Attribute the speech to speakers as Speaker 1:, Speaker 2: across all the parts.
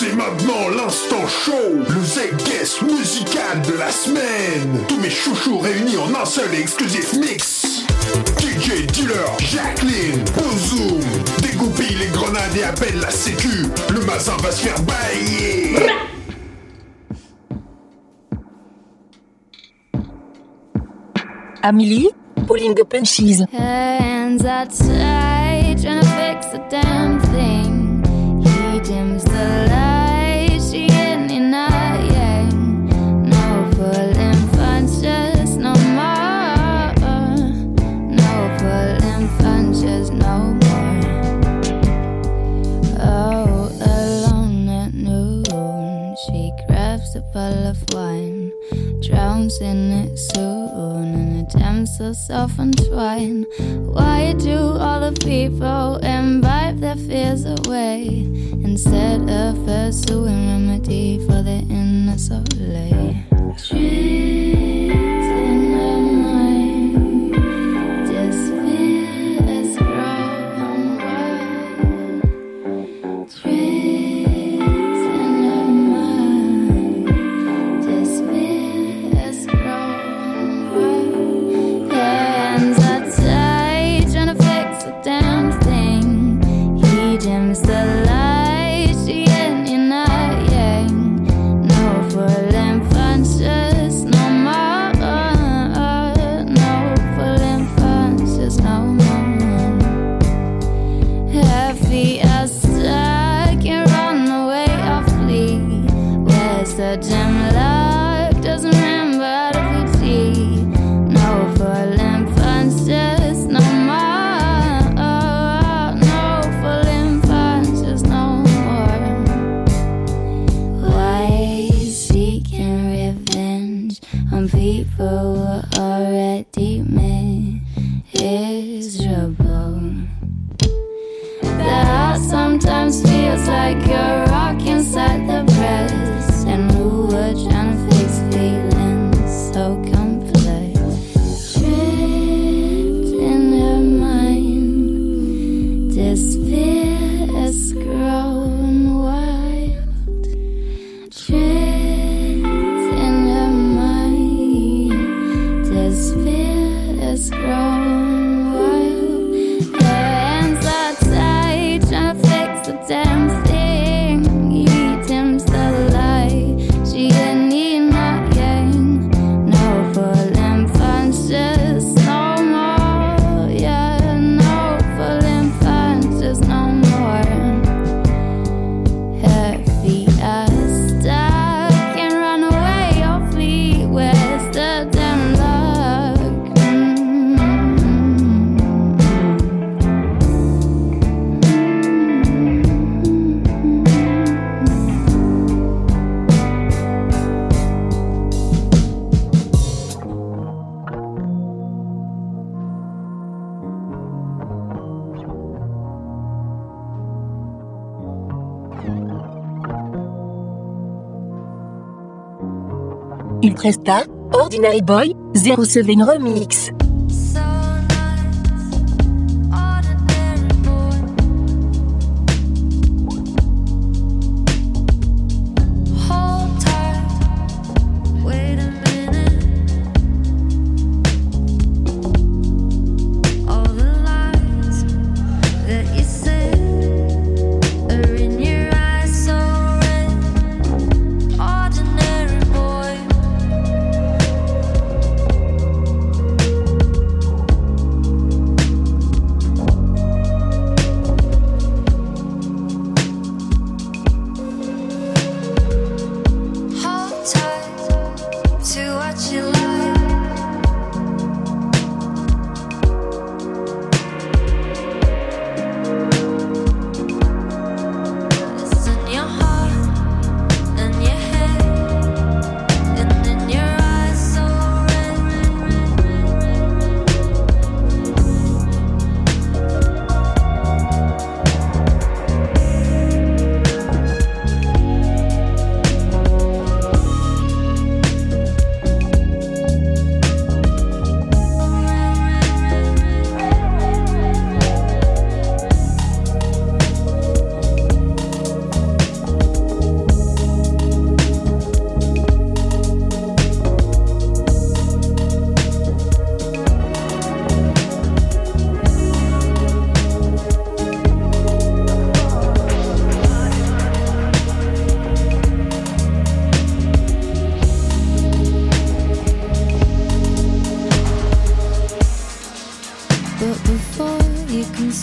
Speaker 1: C'est maintenant l'instant show, le Z-Guest musical de la semaine. Tous mes chouchous réunis en un seul et exclusif mix. DJ Dealer, Jacqueline, Bozoom, dégoupille les grenades et appelle la sécu. Le mazin va se faire bailler.
Speaker 2: Amélie, pulling the punches.
Speaker 3: Hands outside, trying to fix the damn thing. He dims the light, attempts self-entwine. Why do all the people imbibe their fears away instead of pursuing remedy for their inner soul? Dreams Where's Il
Speaker 2: Presta, Ordinary Boy,
Speaker 3: Zero Seven Remix.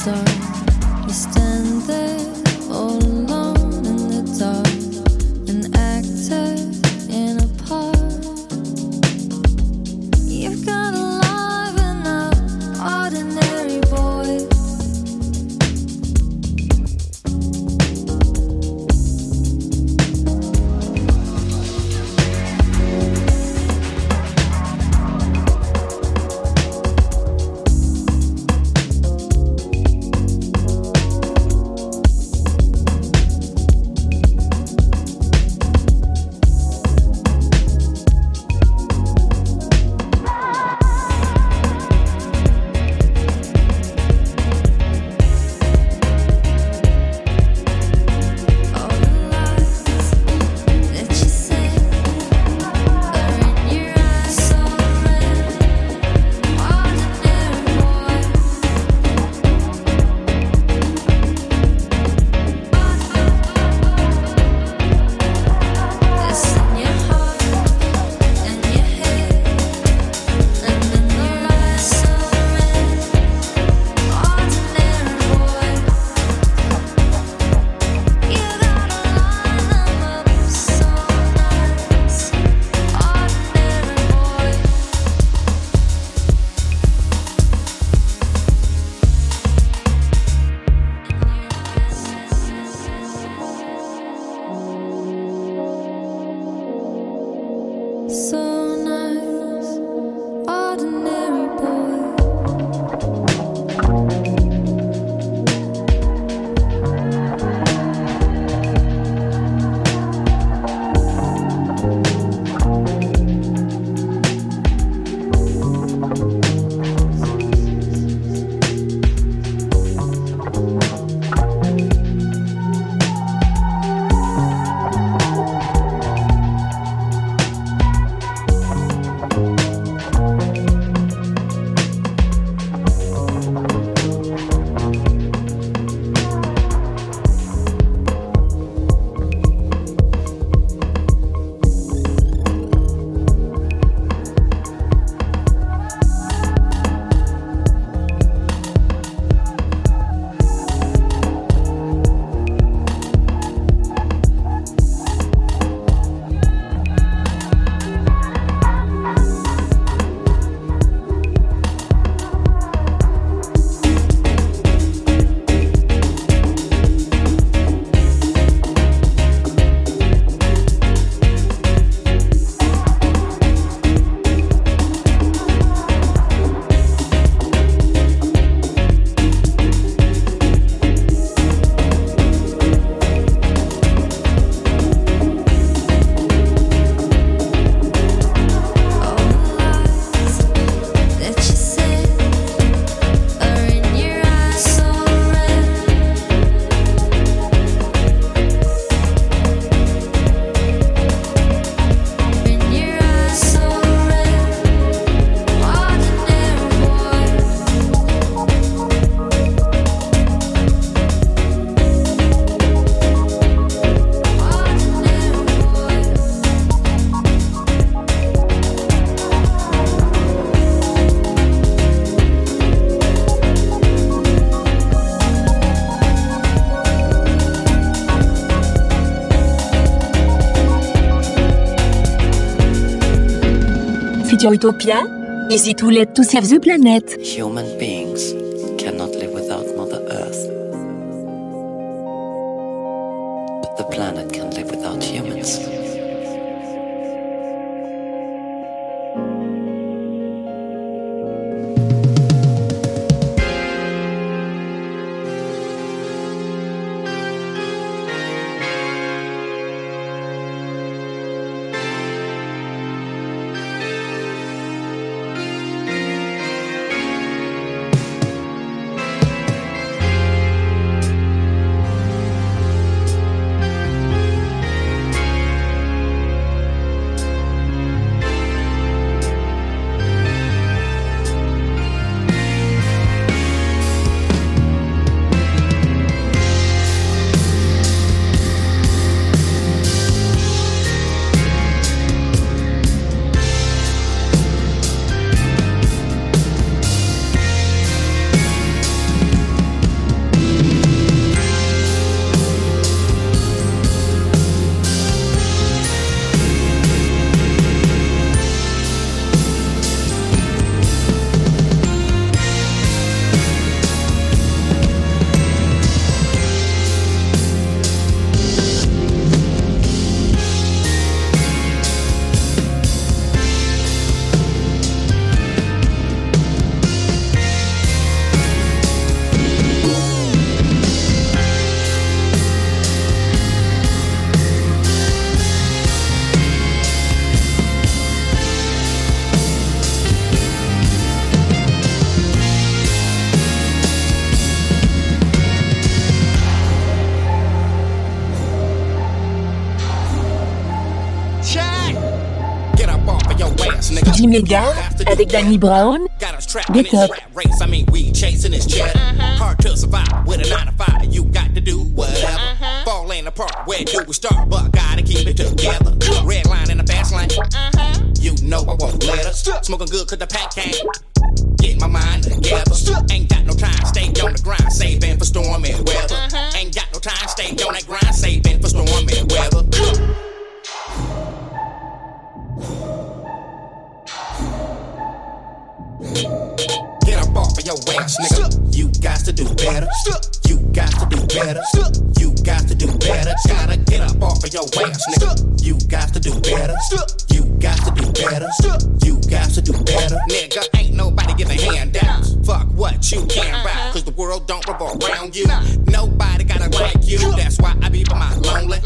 Speaker 3: sorry. Radio
Speaker 2: Utopia. Easy to let to save the planet.
Speaker 4: Human being.
Speaker 2: David Mega avec Danny Brown. Get up.
Speaker 5: Race, I mean, we chasing this cheddar. Mm-hmm. Hard to survive with a 9 to 5. You got to do whatever. Mm-hmm. Falling apart, where do we start? But gotta keep it together. Red line in the fast lane. Mm-hmm. You know I won't let her. Smoking good cause the pack can't. Get my mind together. Ain't got no time, stay on the grind, saving for stormy weather. Ain't got no time, stay on that grind, Get up off of your ass, nigga. You got to do better. You got to do better. You got to do better. Gotta get up off of your ass, nigga. You got to do better. You got to do better. You got to do better. Nigga, ain't nobody giving handouts. Fuck what you can about. Cause the world don't revolve around you. Nobody gotta like you. That's why I be by my lonely.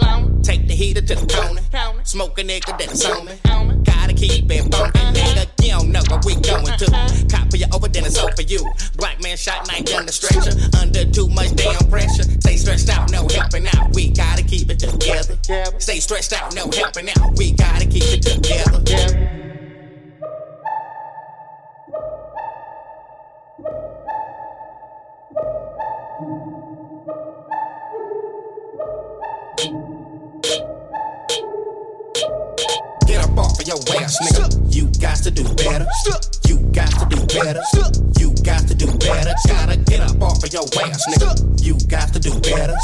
Speaker 5: Take the heater to the corner. Smoke a nigga that's on me. Gotta keep it funky, nigga. You don't know what we going to. Cop for you over, then it's over for you. Black man shot night down the stretcher. Under too much damn pressure. Stay stressed out, no helping out. We gotta keep it together. Stay stressed out, no helping out. We gotta keep it together. Get up off of your ass, nigga. You got to do better. You got to do better. You got to do better. Gotta get up off of your ass, nigga. You got to do better.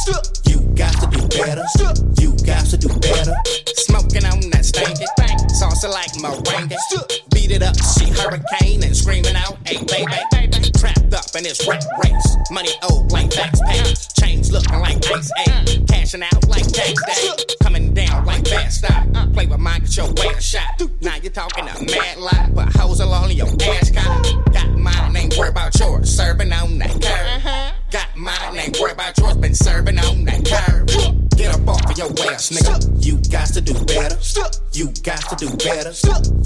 Speaker 5: Salsa like meringue. Beat it up, she hurricane and screaming out, hey baby. Trapped up in this rat race. Money old like tax pay. Chains looking like ice A. Cashing out like tax day. Coming down like fast stop. Play with mine, get your way a shot. Now you're talking a mad lie. Put hoes along in your ass cotton. Got mine, ain't worried about yours. Serving on that curve. Uh-huh. Got mine, ain't worried about yours. Been serving on that curve. Get up off of your ass, nigga. You got to do better. You got to do better.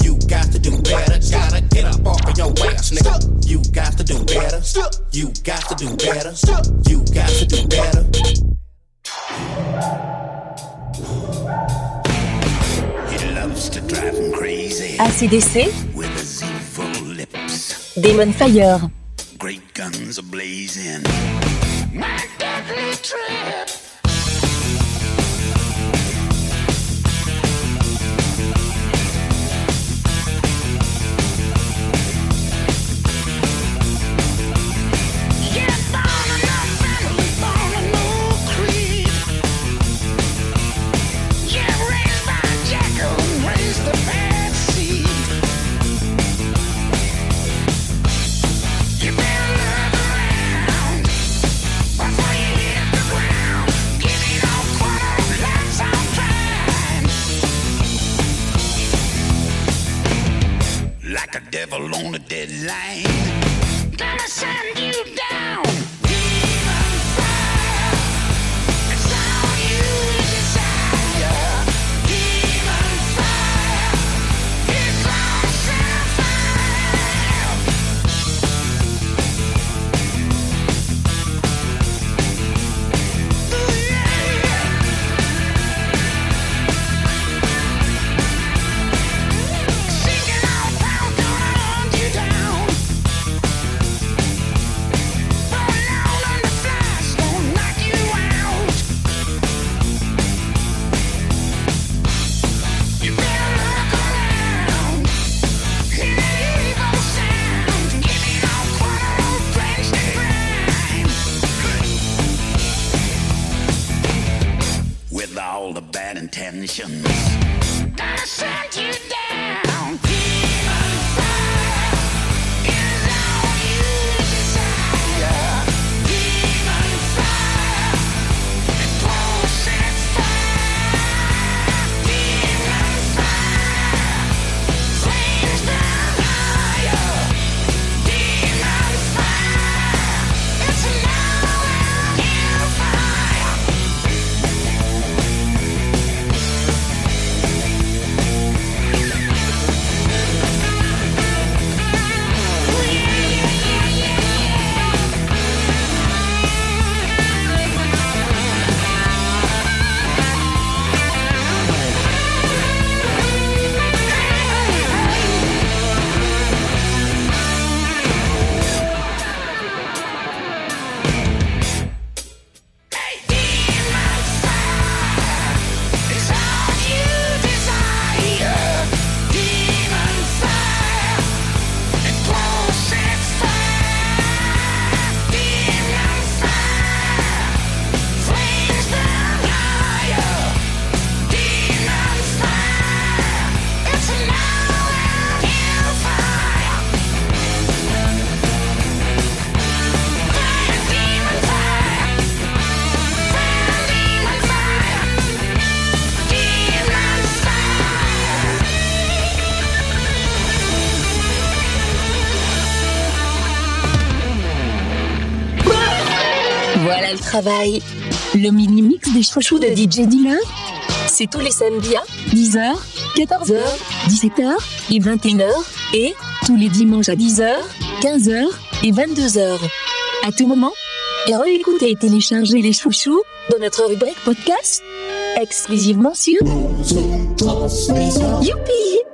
Speaker 5: You got to do better. Gotta get up off of your ass, nigga. You got to do better. You got to do better. You got to do better.
Speaker 6: He loves to drive him crazy
Speaker 2: ACDC,
Speaker 6: with his evil lips.
Speaker 2: Demon Fire.
Speaker 6: Great guns are blazing. My deadly trip. Intentions.
Speaker 2: Le mini-mix des chouchous de DJ Dealer, c'est tous les samedis à 10h, 14h, 17h et 21h, et tous les dimanches à 10h, 15h et 22h. À tout moment, et réécoutez et téléchargez les chouchous dans notre rubrique podcast exclusivement sur Youpi